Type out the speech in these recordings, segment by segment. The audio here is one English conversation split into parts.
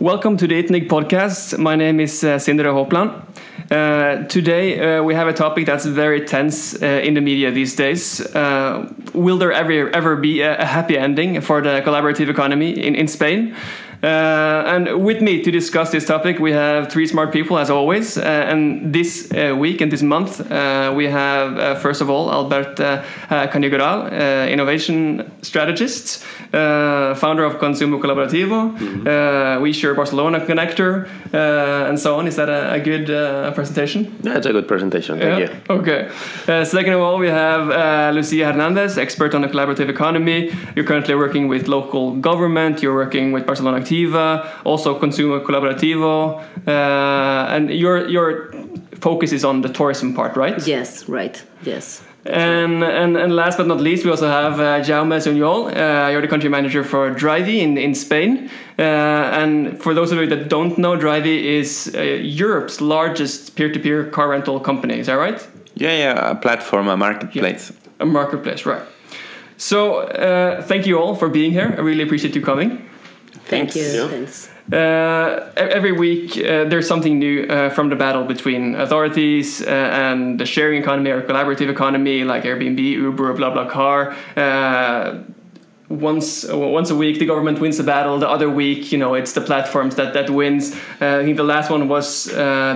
Welcome to the ITNIC podcast. My name is uh, Sindre Hopland. Uh, today uh, we have a topic that's very tense uh, in the media these days. Uh, will there ever ever be a, a, happy ending for the collaborative economy in, in Spain? Uh, and with me to discuss this topic, we have three smart people as always. Uh, and this uh, week and this month, uh, we have uh, first of all Albert uh, Cañigueral, innovation strategist, founder of Consumo Colaborativo. Mm-hmm. OuiShare Barcelona connector, and so on. Is that a, a good presentation? Yeah, it's a good presentation. Thank yeah? you. Okay. second of all, we have Lucia Hernandez, expert on the collaborative economy. You're currently working with local government. You're working with Barcelona also Consumo Colaborativo, uh, and your your focus is on the tourism part, right? Yes, right. Yes. And, and and last but not least, we also have uh, Jaume Sunyol. Uh, you're the country manager for Drivy in, in Spain. Uh, and for those of you that don't know, Drivy is uh, Europe's largest peer-to-peer car rental company. Is that right? Yeah, yeah, a platform, a marketplace. Yeah, a marketplace, right. So uh, thank you all for being here. I really appreciate you coming. Thank you. Yeah. Thanks. Uh, every week uh, there's something new uh, from the battle between authorities uh, and the sharing economy or collaborative economy like Airbnb, Uber, BlaBlaCar. Uh, once once a week the government wins the battle. The other week, you know, it's the platforms that that wins. Uh, I think the last one was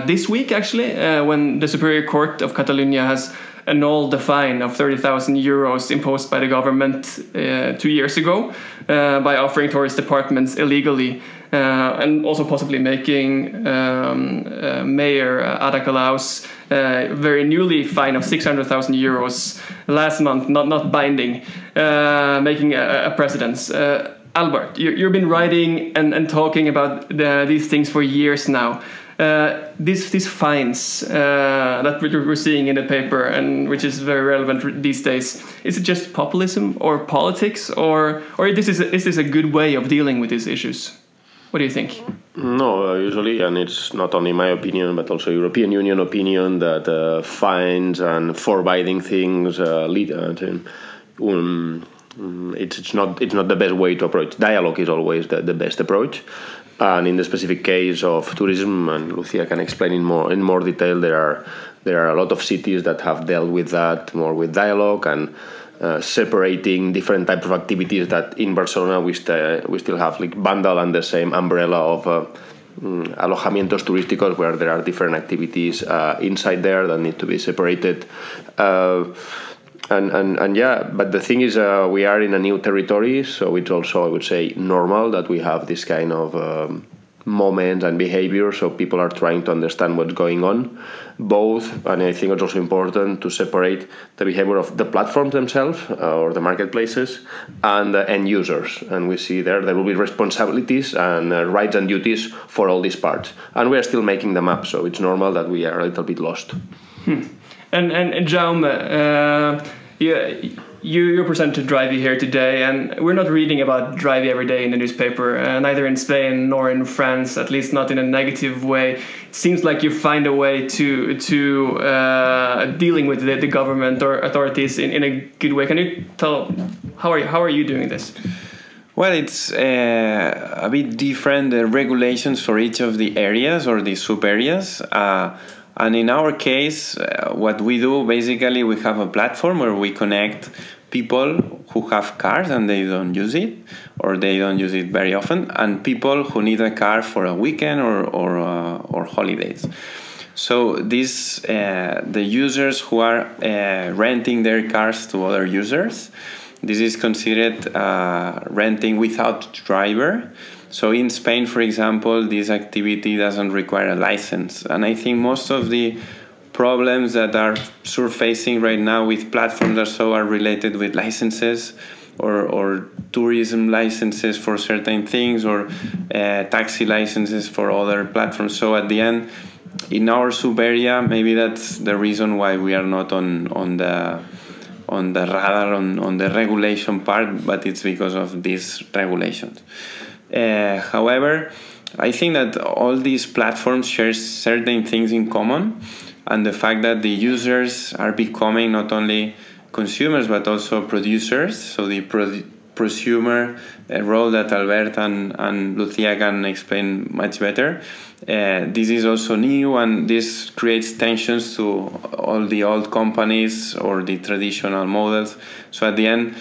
this week actually when the Superior Court of Catalonia has annulled the fine of 30,000 euros imposed by the government uh, two years ago uh, by offering tourist departments illegally. Uh, and also possibly making um, uh, Mayor Ada Colau's uh, very newly fine of 600,000 euros last month, not not binding, uh, making a, a precedence. Albert, you, have been writing and, and talking about the, these things for years now. Uh, these these fines uh, that we're seeing in the paper and which is very relevant these days is it just populism or politics or or this is is this a good way of dealing with these issues? What do you think? No uh, usually and it's not only my opinion but also european union opinion that uh, fines and forbidding things uh, lead to um, it's, it's not it's not the best way to approach dialogue is always the, the best approach and in the specific case of tourism, and Lucia can explain in more in more detail, there are there are a lot of cities that have dealt with that more with dialogue and uh, separating different types of activities that in Barcelona we, st- we still have like bundle under the same umbrella of uh, mm, alojamientos turísticos where there are different activities uh, inside there that need to be separated. Uh, and, and, and yeah, but the thing is, uh, we are in a new territory, so it's also, I would say, normal that we have this kind of um, moments and behavior. So people are trying to understand what's going on, both, and I think it's also important to separate the behavior of the platforms themselves uh, or the marketplaces and the end users. And we see there there will be responsibilities and uh, rights and duties for all these parts, and we are still making the map, So it's normal that we are a little bit lost. Hmm. And and, and Jaume, uh, you, you you presented Drivy here today, and we're not reading about Drivy every day in the newspaper, uh, neither in Spain nor in France, at least not in a negative way. It seems like you find a way to to uh, dealing with the, the government or authorities in, in a good way. Can you tell how are you, how are you doing this? Well, it's uh, a bit different the regulations for each of the areas or the sub areas. Uh, and in our case, uh, what we do basically, we have a platform where we connect people who have cars and they don't use it, or they don't use it very often, and people who need a car for a weekend or or, uh, or holidays. So these uh, the users who are uh, renting their cars to other users, this is considered uh, renting without driver so in Spain, for example, this activity doesn't require a license. And I think most of the problems that are surfacing right now with platforms or so are related with licenses or, or tourism licenses for certain things or uh, taxi licenses for other platforms. So at the end, in our sub area, maybe that's the reason why we are not on, on the on the radar on, on the regulation part, but it's because of these regulations. Uh, however, I think that all these platforms share certain things in common, and the fact that the users are becoming not only consumers but also producers. So the prosumer uh, role that Albert and, and Lucia can explain much better. Uh, this is also new and this creates tensions to all the old companies or the traditional models. So at the end,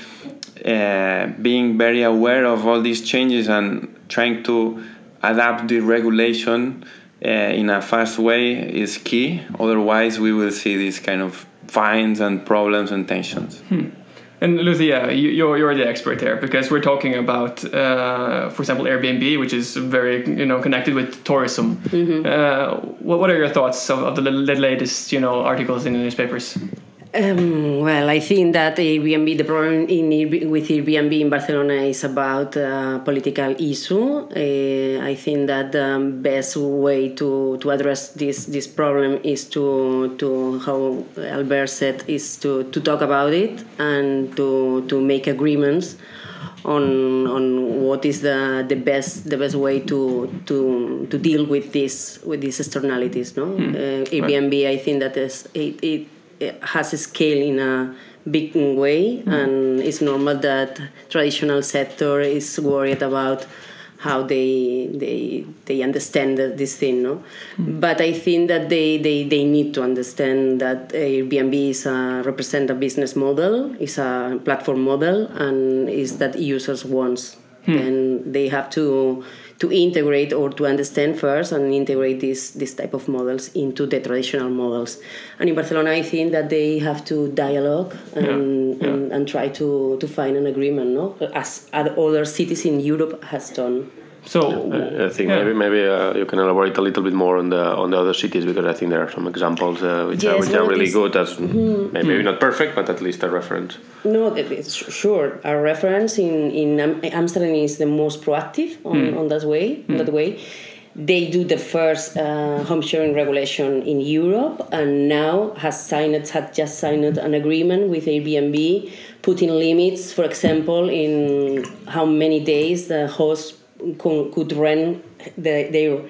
uh, being very aware of all these changes and trying to adapt the regulation uh, in a fast way is key. Otherwise, we will see these kind of fines and problems and tensions. Hmm. And Lucia, you, you're, you're the expert there because we're talking about, uh, for example, Airbnb, which is very you know connected with tourism. Mm-hmm. Uh, what, what are your thoughts of, of the, the latest you know articles in the newspapers? Um, well, I think that Airbnb, the problem in, with Airbnb in Barcelona is about uh, political issue. Uh, I think that the best way to, to address this this problem is to to how Albert said is to, to talk about it and to to make agreements on on what is the the best the best way to to to deal with this with these externalities. No, hmm. uh, Airbnb. Right. I think that is it, it has a scale in a big way, mm. and it's normal that traditional sector is worried about how they they they understand this thing no mm. but i think that they, they they need to understand that airbnb is a represent a business model is a platform model and is that users wants mm. and they have to to integrate or to understand first and integrate this this type of models into the traditional models. And in Barcelona, I think that they have to dialogue and, yeah, yeah. and, and try to, to find an agreement, no? as other cities in Europe has done. So I think yeah. maybe maybe uh, you can elaborate a little bit more on the on the other cities because I think there are some examples uh, which, yes, are, which are really good as mm-hmm. maybe mm-hmm. not perfect but at least a reference. No, it's sure a reference in in Amsterdam is the most proactive on, mm. on that way mm. that way. They do the first uh, home sharing regulation in Europe, and now has signed had just signed an agreement with Airbnb, putting limits, for example, in how many days the host could rent the, their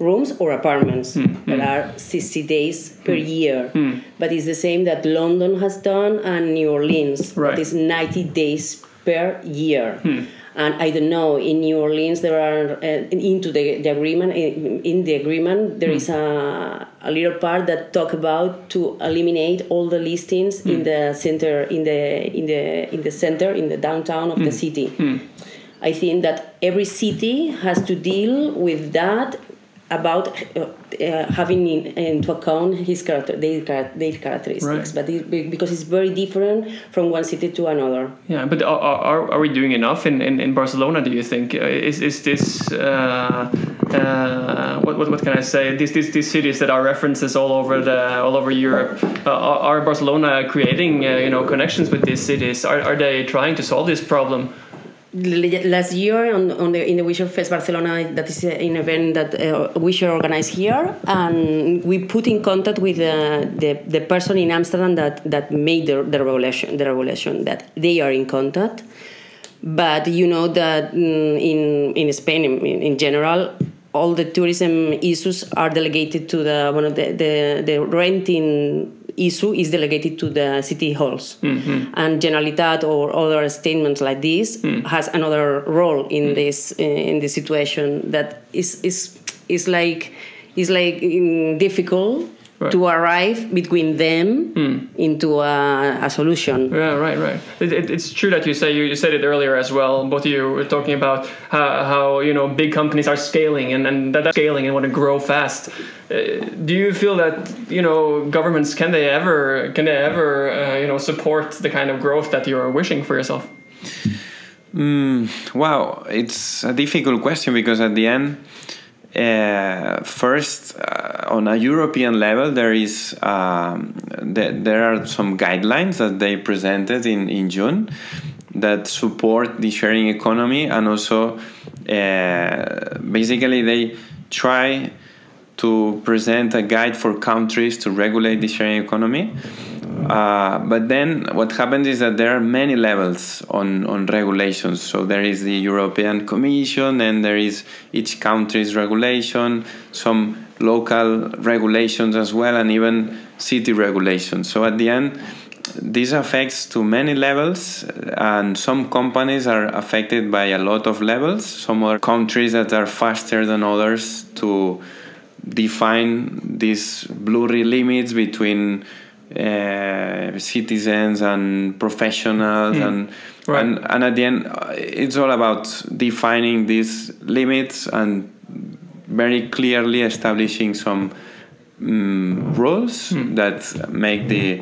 rooms or apartments mm, that are 60 days per mm, year. Mm. But it's the same that London has done and New Orleans. Right. That is 90 days per year. And I don't know, in New Orleans, there are, uh, into the, the agreement, in, in, the agreement, there is a, a little part that talk about to eliminate all the listings in the center, in the, in the, in the center, in the downtown of the city. I think that every city has to deal with that about uh, uh, having in, into account his character, their, their characteristics, right. but it, because it's very different from one city to another. Yeah, but are, are, are we doing enough in, in, in Barcelona? Do you think uh, is is this uh, uh, what, what what can I say? These, these these cities that are references all over the all over Europe uh, are, are, Barcelona creating you know connections with these cities? Are are they trying to solve this problem? Last year on, on the in the OuiShare Fest Barcelona that is an event that uh, OuiShare organized here. And we put in contact with uh, the the person in Amsterdam that that made the, the revelation the revelation that they are in contact. But you know that mm, in in Spain in, in general all the tourism issues are delegated to the one of the the, the renting issue is delegated to the city halls. Mm-hmm. And Generalitat or other statements like this mm. has another role in mm. this uh, in this situation that is is is like is like mm, difficult right. to arrive between them mm. into a, a, solution. Yeah, right, right. It, it, it's true that you say you, you, said it earlier as well. Both of you were talking about how, how you know big companies are scaling and, and that scaling and want to grow fast. Uh, do you feel that you know governments can they ever can they ever uh, you know support the kind of growth that you're wishing for yourself? Mm, wow, it's a difficult question because at the end uh, first, uh, on a European level, there is um, th- there are some guidelines that they presented in, in June that support the sharing economy, and also uh, basically they try to present a guide for countries to regulate the sharing economy. Uh, but then what happens is that there are many levels on, on regulations. So there is the European Commission, and there is each country's regulation, some local regulations as well, and even city regulations. So at the end, this affects to many levels and some companies are affected by a lot of levels some other countries that are faster than others to define these blurry limits between uh, citizens and professionals Hmm. and, Right. and and at the end it's all about defining these limits and very clearly establishing some mm, rules Hmm. that make the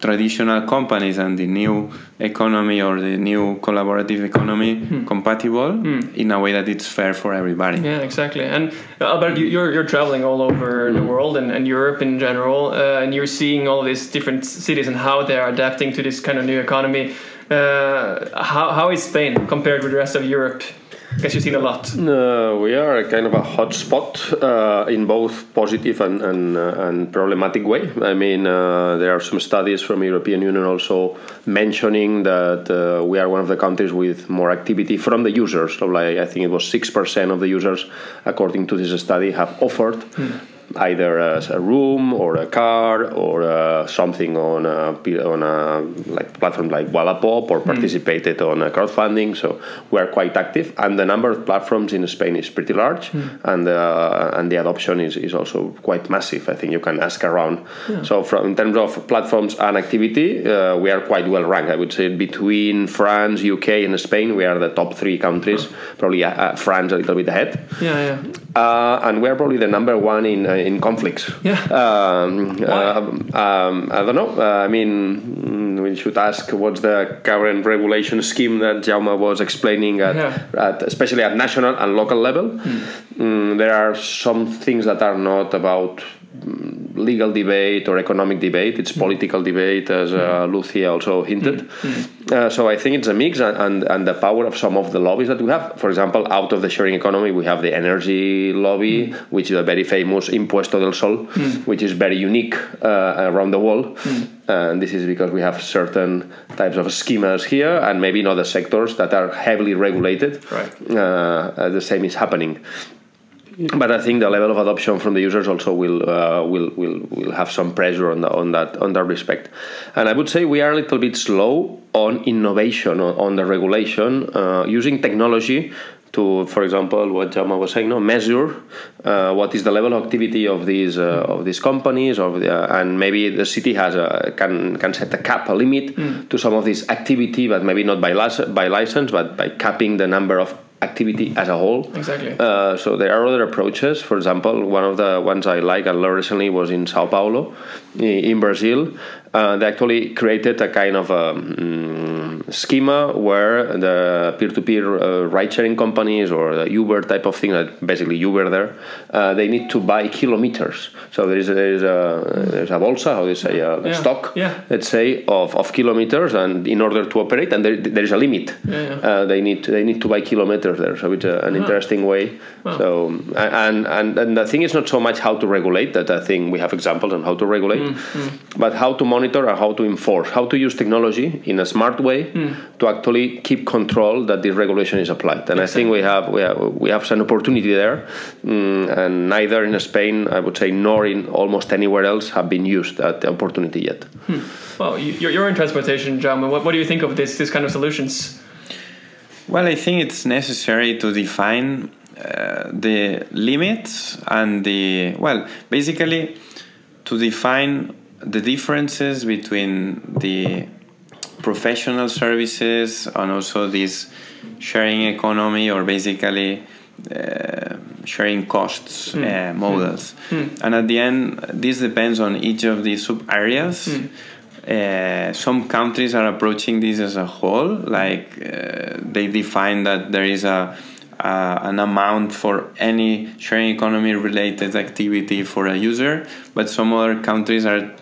traditional companies and the new economy or the new collaborative economy Hmm. compatible in a way that it's fair for everybody. Yeah, exactly. And uh, Albert, you- you're you're traveling all over the world and, and Europe in general, uh, and you're seeing all these different cities and how they are adapting to this kind of new economy. Uh, how how is Spain compared with the rest of Europe? Guess you've seen a lot. Uh, we are a kind of a hot spot uh, in both positive and and, uh, and problematic way. I mean, uh, there are some studies from European Union also mentioning that uh, we are one of the countries with more activity from the users. So, like I think it was six percent of the users, according to this study, have offered. Either as a room or a car or uh, something on a, on a like platform like Wallapop or participated on a crowdfunding. So we are quite active, and the number of platforms in Spain is pretty large, and uh, and the adoption is, is also quite massive. I think you can ask around. So from in terms of platforms and activity, uh, we are quite well ranked. I would say between France, UK, and Spain, we are the top three countries. Probably uh, uh, France a little bit ahead. Yeah, yeah. Uh, and we're probably the number one in uh, in conflicts. Yeah. Um, uh, um, I don't know. Uh, I mean, mm, we should ask what's the current regulation scheme that Jaume was explaining at, Yeah. at especially at national and local level. Mm, there are some things that are not about legal debate or economic debate. It's political debate, as uh, Lucia also hinted. Uh, so I think it's a mix, and, and and the power of some of the lobbies that we have. For example, out of the sharing economy, we have the energy lobby, which is a very famous Impuesto del Sol, which is very unique uh, around the world. And this is because we have certain types of schemas here, and maybe in other sectors that are heavily regulated. Right. Uh, the same is happening but I think the level of adoption from the users also will uh, will, will will have some pressure on the, on that on that respect. And I would say we are a little bit slow on innovation on, on the regulation uh, using technology to, for example, what Jaume was saying, no, measure uh, what is the level of activity of these uh, of these companies, of the, uh, and maybe the city has a can can set a cap, a limit to some of this activity, but maybe not by by license, but by capping the number of activity as a whole. Exactly. Uh, so there are other approaches. For example, one of the ones I like and learned recently was in Sao Paulo, in Brazil. Uh, they actually created a kind of a mm, schema where the peer-to-peer uh, ride-sharing companies or the Uber type of thing, that basically Uber there, uh, they need to buy kilometers. So there is a, there is a there's a bolsa, how do you say, a Yeah. stock, Yeah. let's say, of, of kilometers, and in order to operate, and there, there is a limit. Yeah. Uh, they need to, they need to buy kilometers there. So it's an interesting way. So and, and and the thing is not so much how to regulate that. I think we have examples on how to regulate, but how to monitor and how to enforce, how to use technology in a smart way to actually keep control that this regulation is applied. And I think we have we have we have an opportunity there, mm, and neither in Spain, I would say, nor in almost anywhere else have been used that opportunity yet. Well, you, you're, you're in transportation, Jaume. What, what do you think of this this kind of solutions? Well, I think it's necessary to define uh, the limits and the well, basically to define the differences between the professional services and also this sharing economy or basically uh, sharing costs uh, models. And at the end, this depends on each of the sub areas. Uh, some countries are approaching this as a whole, like uh, they define that there is a uh, an amount for any sharing economy related activity for a user, but some other countries are mm,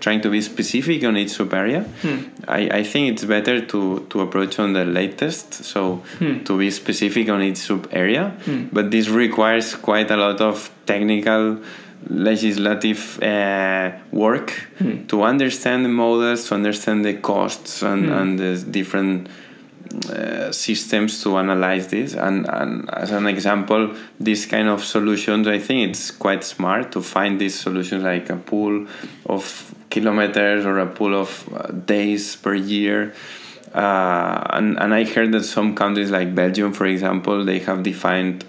trying to be specific on each sub area. Hmm. I, I think it's better to, to approach on the latest, so hmm. to be specific on each sub area, hmm. but this requires quite a lot of technical legislative uh, work to understand the models, to understand the costs and, and the different uh, systems to analyze this. And, and as an example, this kind of solutions, I think it's quite smart to find these solutions like a pool of kilometers or a pool of uh, days per year. Uh, and, and I heard that some countries like Belgium, for example, they have defined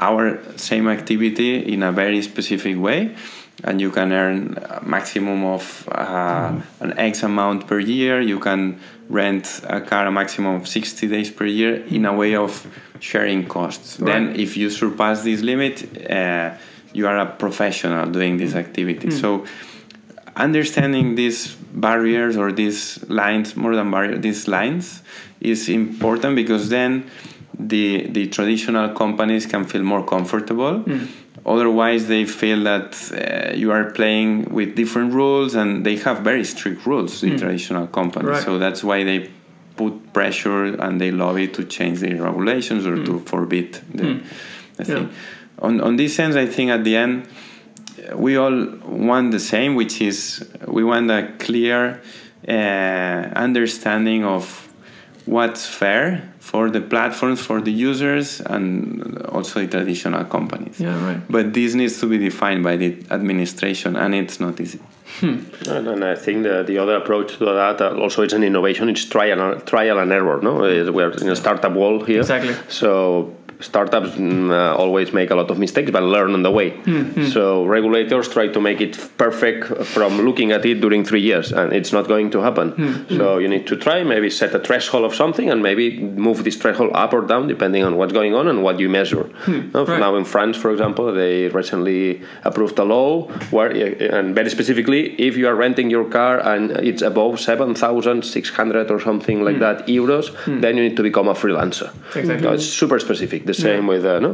our same activity in a very specific way and you can earn a maximum of uh, an X amount per year. You can rent a car a maximum of 60 days per year in a way of sharing costs. Right. Then, if you surpass this limit, uh, you are a professional doing this mm. activity. Mm. So, understanding these barriers or these lines, more than barriers, these lines, is important because then the the traditional companies can feel more comfortable. Mm. Otherwise, they feel that uh, you are playing with different rules, and they have very strict rules. The traditional companies, Right. so that's why they put pressure and they lobby to change the regulations or to forbid the, the thing. On on this sense, I think at the end we all want the same, which is we want a clear uh, understanding of what's fair for the platforms, for the users, and also the traditional companies. Yeah, right. But this needs to be defined by the administration, and it's not easy. And, and I think the, the other approach to that uh, also it's an innovation. It's trial and, trial and error. No, Uh, we're in a startup world here. Exactly. So startups mm, uh, always make a lot of mistakes, but learn on the way. Hmm, hmm. So regulators try to make it perfect from looking at it during three years, and it's not going to happen. Hmm, so you need to try, maybe set a threshold of something, and maybe move this threshold up or down depending on what's going on and what you measure. No, Right. Now in France, for example, they recently approved a law where, and very specifically, if you are renting your car and it's above seven thousand six hundred or something like that euros, then you need to become a freelancer. Exactly. So it's super specific. The same with uh, no,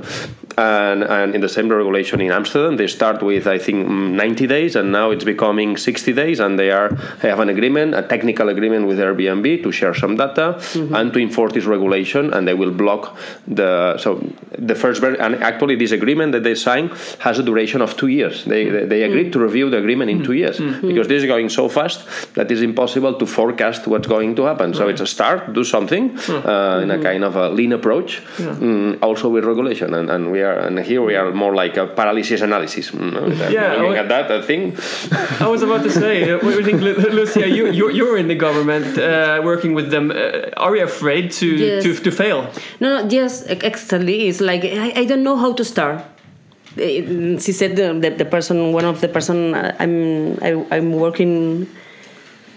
and and in the same regulation in Amsterdam, they start with I think mm, ninety days, and now it's becoming sixty days, and they are they have an agreement, a technical agreement with Airbnb to share some data and to enforce this regulation, and they will block the so the first and actually this agreement that they sign has a duration of two years. They they, they agreed to review the agreement in two years because this is going so fast that it's impossible to forecast what's going to happen. So it's a start, do something uh, in a kind of a lean approach, mm, also with regulation, and, and we are and here we are more like a paralysis analysis. Mm, Yeah, looking at that, I think. I was about to say, uh, what do you think, Lucia? You, you're, you're in the government, uh, working with them. Uh, are you afraid to, Yes. to, to fail? No, no, yes, exactly. It's like I, I don't know how to start. Eh, She said the, the, the person, one of the person uh, I'm I, I'm working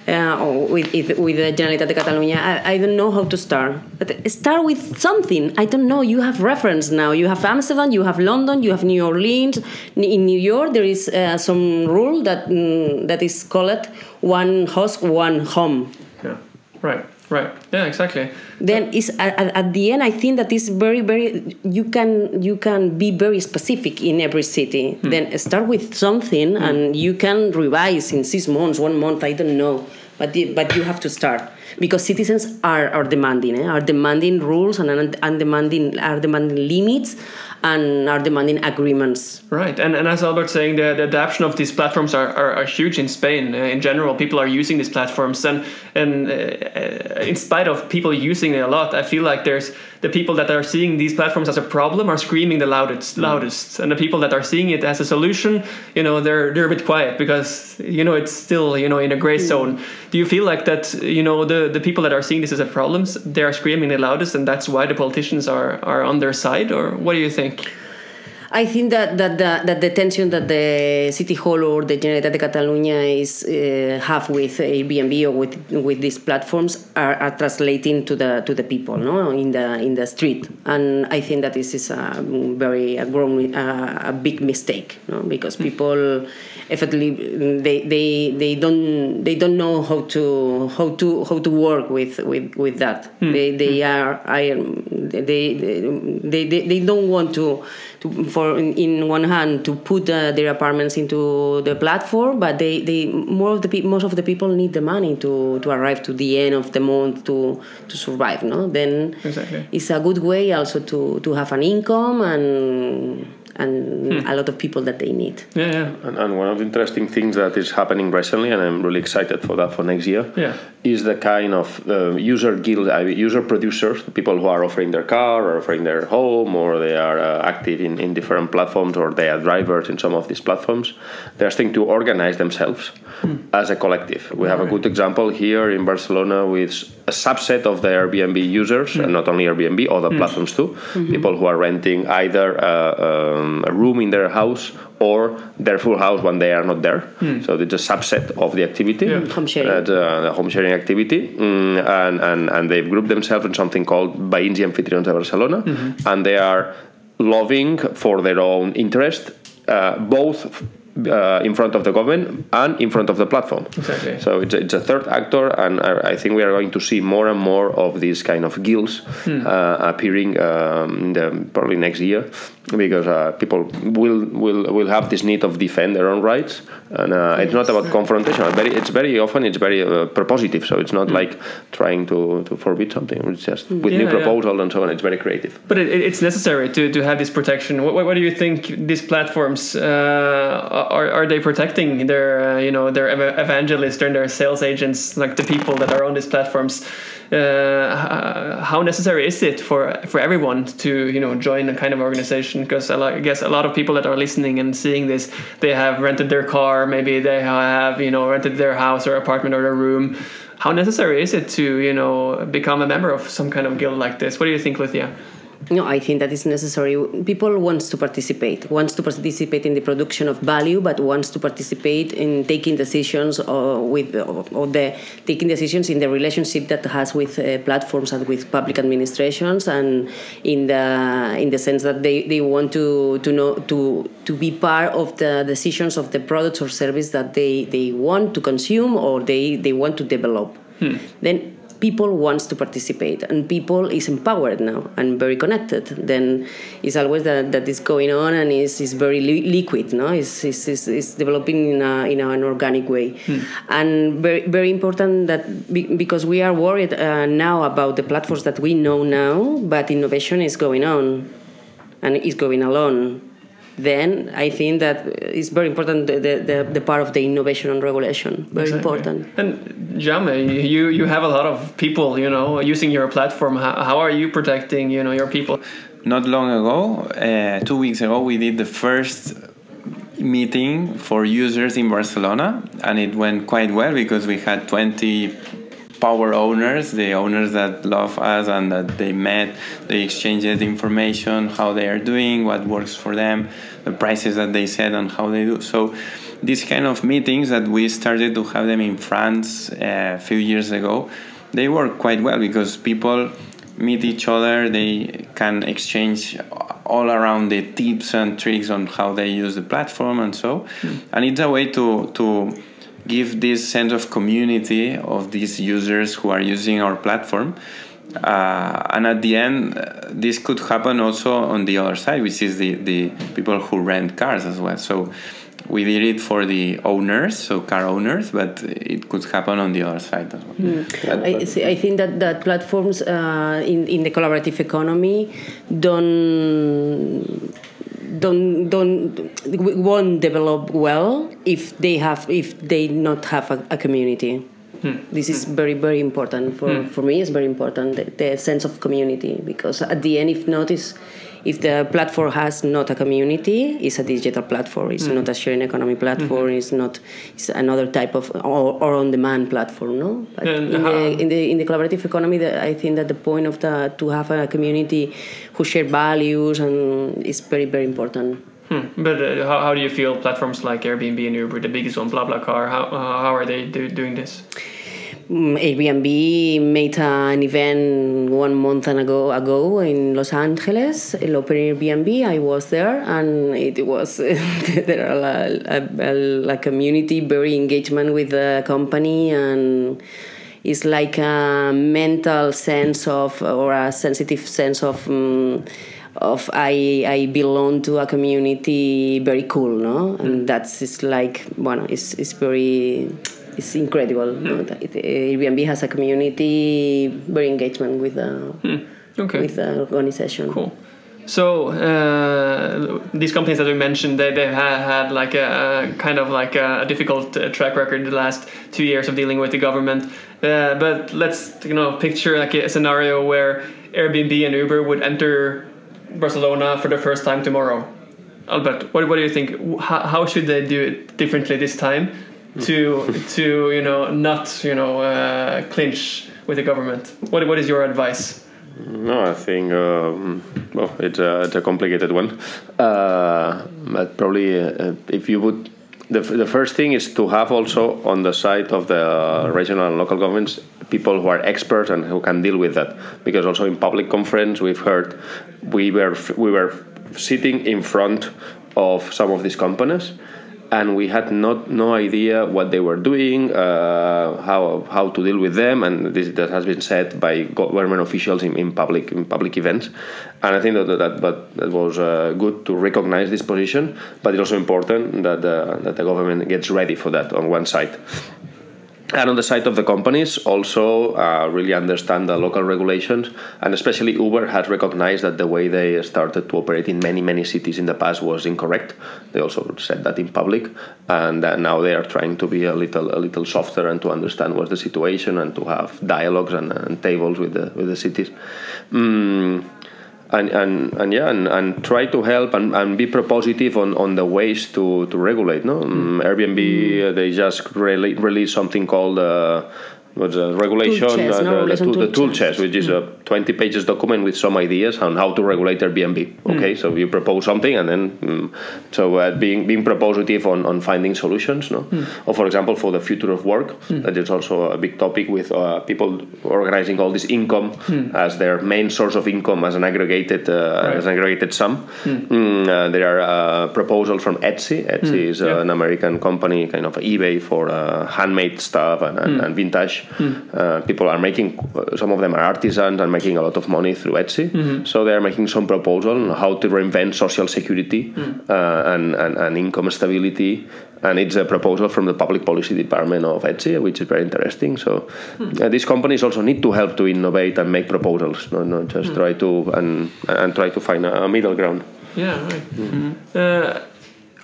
uh, with it- with the Generalitat de Catalunya. I, I don't know how to start. But start with something. I don't know. You have reference now. You have Amsterdam. You have London. You have New Orleans. In New York, there is uh, some rule that mm, that is called one house, one home. Yeah, right, right. Yeah, exactly. then is at, at- at the end i think that is very very you can you can be very specific in every city then start with something and you can revise in six months one month i don't know but the, but you have to start because citizens are are demanding eh? are demanding rules and are demanding are demanding limits and are demanding agreements Right, and, and as Albert saying, the, the adoption of these platforms are, are, are huge in Spain. Uh, in general, people are using these platforms, and and uh, uh, in spite of people using it a lot, I feel like there's the people that are seeing these platforms as a problem are screaming the loudest, mm. loudest, and the people that are seeing it as a solution, you know, they're they're a bit quiet because you know it's still you know in a gray mm. zone. Do you feel like that? You know, the the people that are seeing this as a problem, they are screaming the loudest, and that's why the politicians are are on their side, or what do you think? I think that that the, that the tension that the city hall or the Generalitat de Catalunya is uh, have with Airbnb or with with these platforms are, are translating to the to the people, no, in the in the street, and I think that this is a very a grown uh, a big mistake, no, because people effectively they, they they don't they don't know how to how to how to work with with with that. They they are I they they, they they don't want to to for in, in one hand to put uh, their apartments into the platform, but they, they more of the pe- most of the people need the money to, to arrive to the end of the month to to survive. No, then Exactly. it's a good way also to, to have an income and and a lot of people that they need. Yeah, yeah. And, and one of the interesting things that is happening recently, and I'm really excited for that for next year, Yeah. is the kind of uh, user guild, uh, user producers, the people who are offering their car or offering their home, or they are uh, active in, in different platforms, or they are drivers in some of these platforms. They're starting to organize themselves as a collective. We have a good example here in Barcelona with a subset of the Airbnb users, and not only Airbnb, other platforms too. People who are renting either uh, um, a room in their house or their full house when they are not there. So it's a subset of the activity. Yeah. Home sharing. Uh, the, the home sharing activity, mm, and, and, and they've grouped themselves in something called Veïns i Anfitrions de Barcelona, and they are loving for their own interest, uh, both uh, in front of the government and in front of the platform. Exactly. So it's a, it's a third actor, and I, I think we are going to see more and more of these kind of guilds uh, appearing um, in the, probably next year, because uh, people will will will have this need of defend their own rights, and uh, it's not about confrontation. It's very, it's very often it's very uh, propositive. So it's not like trying to, to forbid something. It's just with Yeah, new yeah. proposal and so on. It's very creative. But it, it's necessary to, to have this protection. What, what do you think these platforms uh, are, are they protecting their uh, you know their ev- evangelists and their sales agents like the people that are on these platforms? Uh, how necessary is it for for everyone to you know join a kind of organization? Because I guess a lot of people that are listening and seeing this, they have rented their car, maybe they have you know rented their house or apartment or their room. How necessary is it to you know become a member of some kind of guild like this? What do you think, Lucia? No, I think that is necessary. People wants to participate, wants to participate in the production of value, but wants to participate in taking decisions or with uh, or the taking decisions in the relationship that has with uh, platforms and with public administrations, and in the in the sense that they, they want to to know to to be part of the decisions of the products or service that they they want to consume or they they want to develop. Hmm. Then people wants to participate and people is empowered now and very connected. Then it's always that that is going on and is is very li- liquid no? Is is is developing in a in an organic way. And very very important that be, because we are worried uh, now about the platforms that we know now but innovation is going on and is going alone then I think that it's very important the, the, the, the part of the innovation and regulation. Very Exactly. important. And Jaume, you you have a lot of people, you know, using your platform. How, how are you protecting, you know, your people? Not long ago, uh, two weeks ago, we did the first meeting for users in Barcelona, and it went quite well because we had 20 power owners, the owners that love us and that they met, they exchanged information, how they are doing, what works for them, the prices that they set, and how they do. So, these kind of meetings that we started to have them in France uh, a few years ago, they work quite well because people meet each other they can exchange all around the tips and tricks on how they use the platform and so and it's a way to to give this sense of community of these users who are using our platform. Uh, and at the end uh, this could happen also on the other side which is the the people who rent cars as well. So we did it for the owners, so car owners, but it could happen on the other side as well. I, see- I think that, that platforms uh, in, in the collaborative economy don't don't don't won't develop well if they have if they not have a, a community. Hmm. This is very very important for, hmm. for me. It's very important the, the sense of community because at the end, if not, is if the platform has not a community, it's a digital platform. It's not a sharing economy platform. It's not. It's another type of or, or on demand platform. No, but in, the, in the in the collaborative economy, the, I think that the point of the to have a community who share values and is very very important. Hmm. But uh, how, how do you feel platforms like Airbnb and Uber, the biggest one, BlaBlaCar, how, uh, how are they do, doing this? Mm, Airbnb made an event one month and ago ago in Los Angeles, in Open Airbnb. I was there, and it was there are a, a, a community very engagement with the company, and it's like a mental sense of or a sensitive sense of. Um, of I, I belong to a community very cool no and that's it's like bueno it's, it's very it's incredible? That it, Airbnb has a community very engagement with the Okay. with the organization Cool. So uh, these companies that we mentioned, they they've had, had like a, a kind of like a difficult uh, track record in the last two years of dealing with the government. Uh, but let's you know picture like a scenario where Airbnb and Uber would enter Barcelona for the first time tomorrow. Albert, what, what do you think? How, how should they do it differently this time to to you know not you know uh, clinch with the government? What what is your advice? No, I think um, well, it's a, it's a complicated one. Uh, but probably uh, if you would, the, the first thing is to have also on the side of the regional and local governments people who are experts and who can deal with that. Because also in public conference we've heard we were we were sitting in front of some of these companies and we had not no idea what they were doing, uh, how how to deal with them, and this that has been said by government officials in, in public in public events, and I think that that but that was uh, good to recognize this position, but it's also important that uh, that the government gets ready for that on one side and on the side of the companies also uh, really understand the local regulations and especially uber has recognized that the way they started to operate in many many cities in the past was incorrect. They also said that in public and now they are trying to be a little a little softer and to understand what's the situation and to have dialogues and, and tables with the with the cities. Mm, and, and, and yeah and, and try to help and, and be propositive on, on the ways to, to regulate no mm. Airbnb uh, they just re- released something called uh, what's a regulation, tool chest, uh, no, the, the, tool the tool chest. which is a 20 pages document with some ideas on how to regulate Airbnb. Okay, so you propose something, and then mm, so uh, being being propositive on, on finding solutions. No, or for example, for the future of work, that is also a big topic with uh, people organizing all this income as their main source of income as an aggregated uh, as an aggregated sum. Mm, uh, there are uh, proposals from Etsy. Etsy is uh, yeah. an American company, kind of eBay for uh, handmade stuff and, and, and vintage. Uh, people are making, some of them are artisans and making a lot of money through Etsy. So they are making some proposal on how to reinvent social security uh, and, and, and income stability. And it's a proposal from the public policy department of Etsy, which is very interesting. So uh, these companies also need to help to innovate and make proposals, not, not just try to and, and try to find a, a middle ground. Yeah, right. Uh,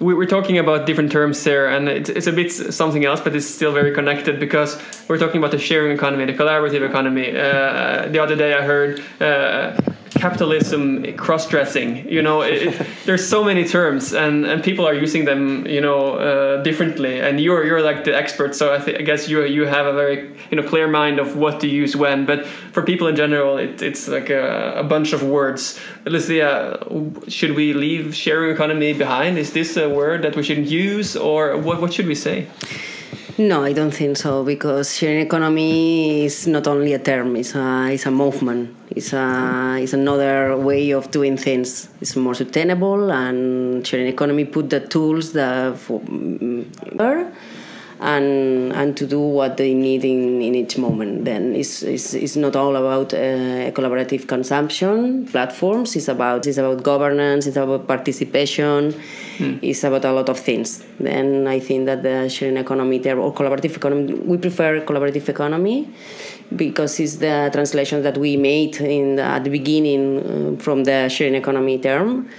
we were talking about different terms there, and it's, it's a bit something else, but it's still very connected because we're talking about the sharing economy, the collaborative economy. Uh, the other day I heard uh, capitalism cross-dressing. You know, it, it- there's so many terms, and, and people are using them, you know, uh, differently. And you're you're like the expert, so I, thi- I guess you you have a very you know clear mind of what to use when. But for people in general, it, it's like a, a bunch of words. Lucia, should we leave sharing economy behind? Is this a word that we shouldn't use, or what what should we say? No, I don't think so because sharing economy is not only a term; it's a it's a movement. It's a it's another way of doing things. It's more sustainable, and sharing economy put the tools that for mm, and and to do what they need in, in each moment. Then it's, it's, it's not all about uh, collaborative consumption platforms. It's about it's about governance. It's about participation. It's about a lot of things. Then I think that the sharing economy there or collaborative economy. We prefer collaborative economy because it's the translation that we made in the, at the beginning uh, from the sharing economy term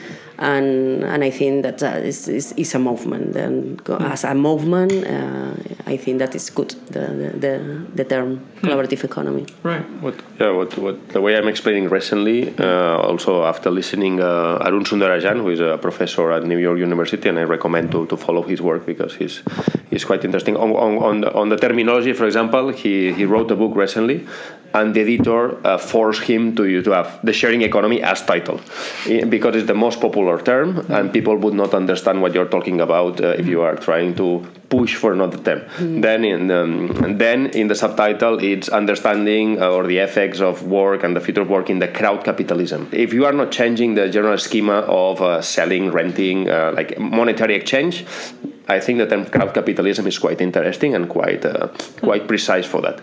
and and I think that that is, is, is a movement. And go- as a movement, uh, I think that is good. The the, the, the term collaborative economy. Right. What, yeah, what, what the way I'm explaining recently, uh, also after listening uh, Arun Sundararajan, who is a professor at New York University, and I recommend to, to follow his work because he's he's quite interesting. On, on, on, the, on the terminology, for example, he, he wrote a book recently, and the editor uh, forced him to to have the sharing economy as title because it's the most popular term, and people would not understand what you're talking about uh, if you are trying to push for another term. Then in um, then in the subtitle, it's understanding uh, or the effects of work and the future of work in the crowd capitalism. If you are not changing the general schema of uh, selling, renting, uh, like monetary exchange. I think the term crowd capitalism is quite interesting and quite uh, quite precise for that.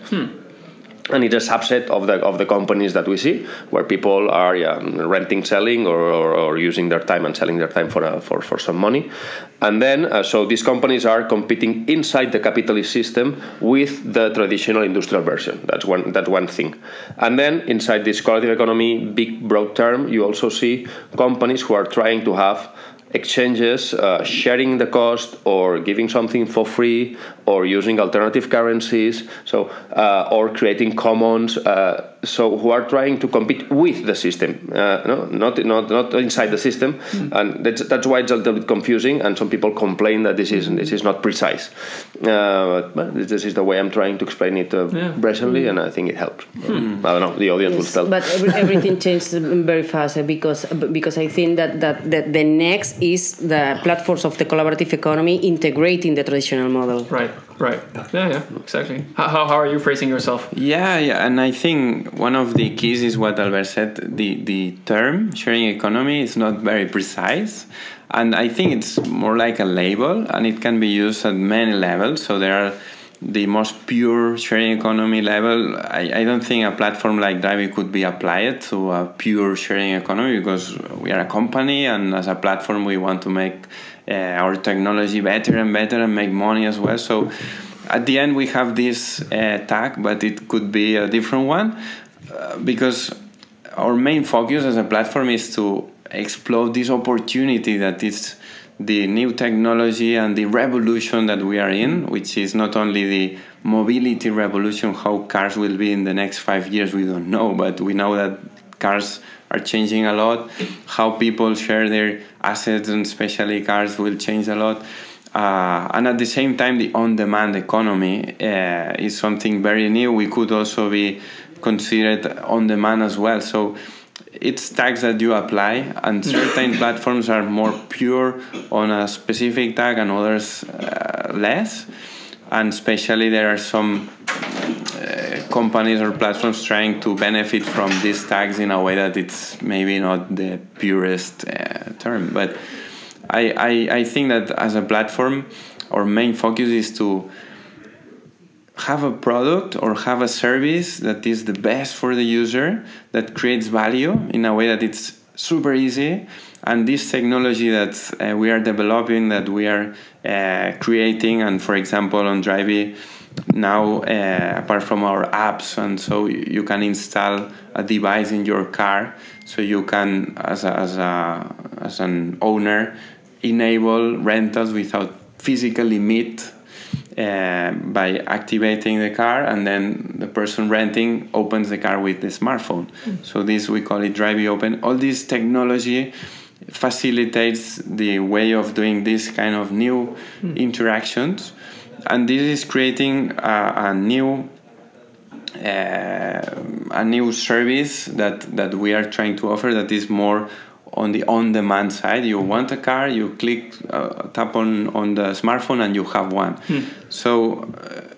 And it's a subset of the of the companies that we see where people are yeah, renting selling or, or, or, using their time and selling their time for, uh, for, for some money. And then uh, so these companies are competing inside the capitalist system with the traditional industrial version. That's one that's one thing. And then inside this collaborative economy big broad term you also see companies who are trying to have exchanges, uh, sharing the cost, or giving something for free, or using alternative currencies, so uh, or creating commons. Uh, so who are trying to compete with the system, uh, no, not not not inside the system, mm. and that's that's why it's a little bit confusing. And some people complain that this is this is not precise. Uh, but this is the way I'm trying to explain it uh, yeah. recently, mm. and I think it helps. Mm. I don't know. The audience yes, will tell. But every, everything changed very fast because because I think that that, that the next is the platforms of the collaborative economy integrating the traditional model. Right. Right. Yeah, yeah, exactly. How, how, are you phrasing yourself? Yeah, yeah, and I think one of the keys is what Albert said. The the term sharing economy is not very precise, and I think it's more like a label, and it can be used at many levels. So there are the most pure sharing economy level. I, I don't think a platform like Drivy could be applied to a pure sharing economy because we are a company, and as a platform, we want to make uh, our technology better and better and make money as well. So at the end, we have this uh, tag, but it could be a different one uh, because our main focus as a platform is to explore this opportunity that is the new technology and the revolution that we are in, which is not only the mobility revolution, how cars will be in the next five years, we don't know, but we know that cars are changing a lot. How people share their assets and especially cars will change a lot. Uh, and at the same time, the on-demand economy uh, is something very new. We could also be considered on-demand as well. So it's tags that you apply, and certain platforms are more pure on a specific tag, and others uh, less. And especially there are some companies or platforms trying to benefit from these tags in a way that it's maybe not the purest uh, term. But I, I, I think that as a platform, our main focus is to have a product or have a service that is the best for the user, that creates value in a way that it's super easy. And this technology that uh, we are developing, that we are uh, creating, and for example, on Drivy, now uh, apart from our apps and so you can install a device in your car so you can as a, as a as an owner enable rentals without physically meet uh, by activating the car and then the person renting opens the car with the smartphone mm. so this we call it Drivy Open all this technology facilitates the way of doing this kind of new mm. interactions and this is creating a, a new uh, a new service that that we are trying to offer that is more on the on-demand side. You want a car, you click uh, tap on on the smartphone, and you have one. Hmm. So uh,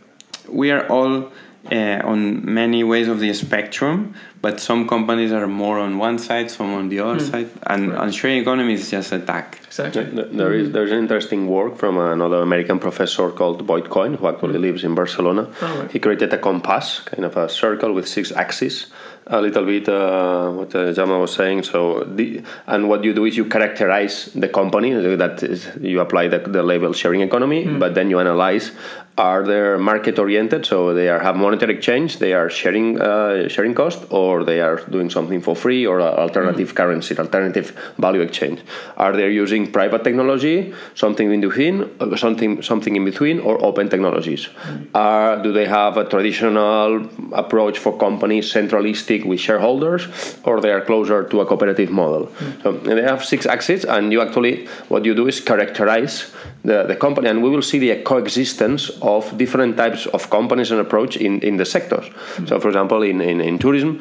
we are all uh, on many ways of the spectrum, but some companies are more on one side, some on the other mm. side, and, right. and sharing economy is just a tack. Exactly. There is there's an interesting work from another American professor called Boyd Cohen, who actually mm. lives in Barcelona. Oh, right. He created a compass, kind of a circle with six axes, a little bit uh, what uh, Jaume was saying. So, the, and what you do is you characterize the company that is, you apply the, the label sharing economy, mm. but then you analyze are they market oriented, so they are have monetary exchange, they are sharing uh, sharing cost, or they are doing something for free or alternative mm-hmm. currency, alternative value exchange. Are they using private technology, something in between, uh, something something in between, or open technologies? Mm-hmm. do they have a traditional approach for companies, centralistic with shareholders, or they are closer to a cooperative model? Mm-hmm. So they have six axes, and you actually what you do is characterize the, the company, and we will see the coexistence of different types of companies and approach in, in the sectors. Mm-hmm. So, for example, in, in, in tourism,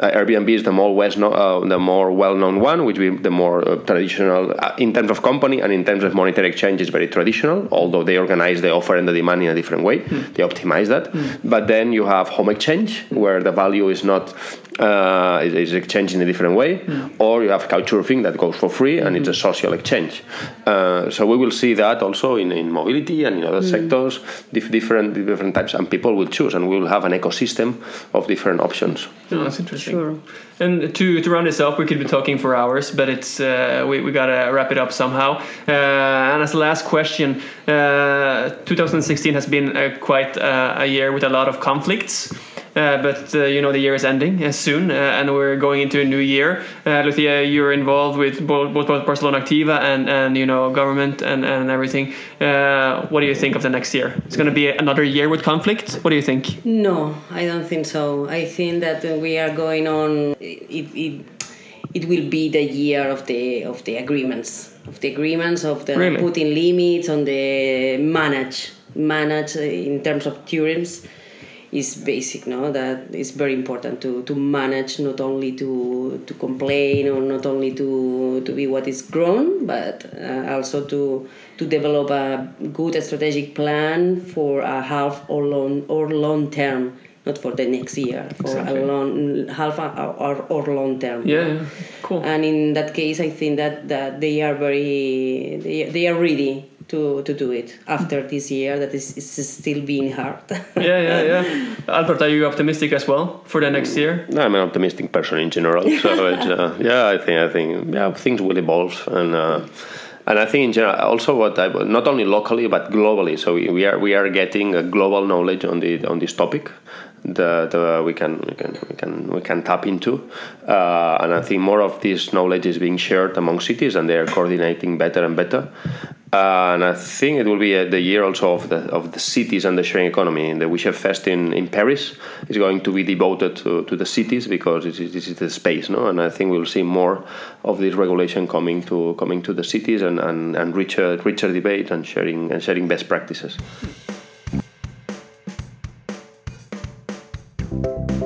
uh, Airbnb is the more west no, uh, the more well-known one, which is the more uh, traditional uh, in terms of company and in terms of monetary exchange is very traditional. Although they organize the offer and the demand in a different way, mm. they optimize that. Mm. But then you have home exchange, where the value is not uh, is, is exchanged in a different way, mm. or you have couchsurfing that goes for free and mm-hmm. it's a social exchange. Uh, so we will see that that also in, in mobility and in other mm. sectors, dif- different different types, and people will choose, and we will have an ecosystem of different options. Oh, that's interesting. Sure. And to, to round this up, we could be talking for hours, but it's uh, we, we gotta wrap it up somehow. Uh, and as the last question, uh, 2016 has been quite uh, a year with a lot of conflicts. Uh, but uh, you know the year is ending uh, soon, uh, and we're going into a new year. Uh, Lucia, you're involved with both, both Barcelona Activa and, and you know government and, and everything. Uh, what do you think of the next year? It's going to be another year with conflict. What do you think? No, I don't think so. I think that we are going on. It, it, it will be the year of the of the agreements of the agreements of the really? putting limits on the manage manage in terms of terms is basic no? That is very important to, to manage not only to to complain or not only to to be what is grown but uh, also to to develop a good strategic plan for a half or long or long term not for the next year for exactly. a long half or, or long term. Yeah, yeah, cool. And in that case i think that that they are very they, they are ready to, to do it after this year that is, is still being hard. yeah, yeah, yeah. Albert, are you optimistic as well for the next year? No, I'm an optimistic person in general. So it's, uh, yeah, I think I think yeah things will evolve and. Uh, and I think in general, also what I, not only locally but globally. So we, we are we are getting a global knowledge on the on this topic, that we can we can we can we can tap into, uh, and I think more of this knowledge is being shared among cities, and they are coordinating better and better. Uh, and I think it will be uh, the year also of the of the cities and the sharing economy. The OuiShare Fest in, in Paris is going to be devoted to, to the cities because this is, this is the space, no? And I think we'll see more of this regulation coming to coming to the cities and, and, and richer richer debate and sharing and sharing best practices. Bye.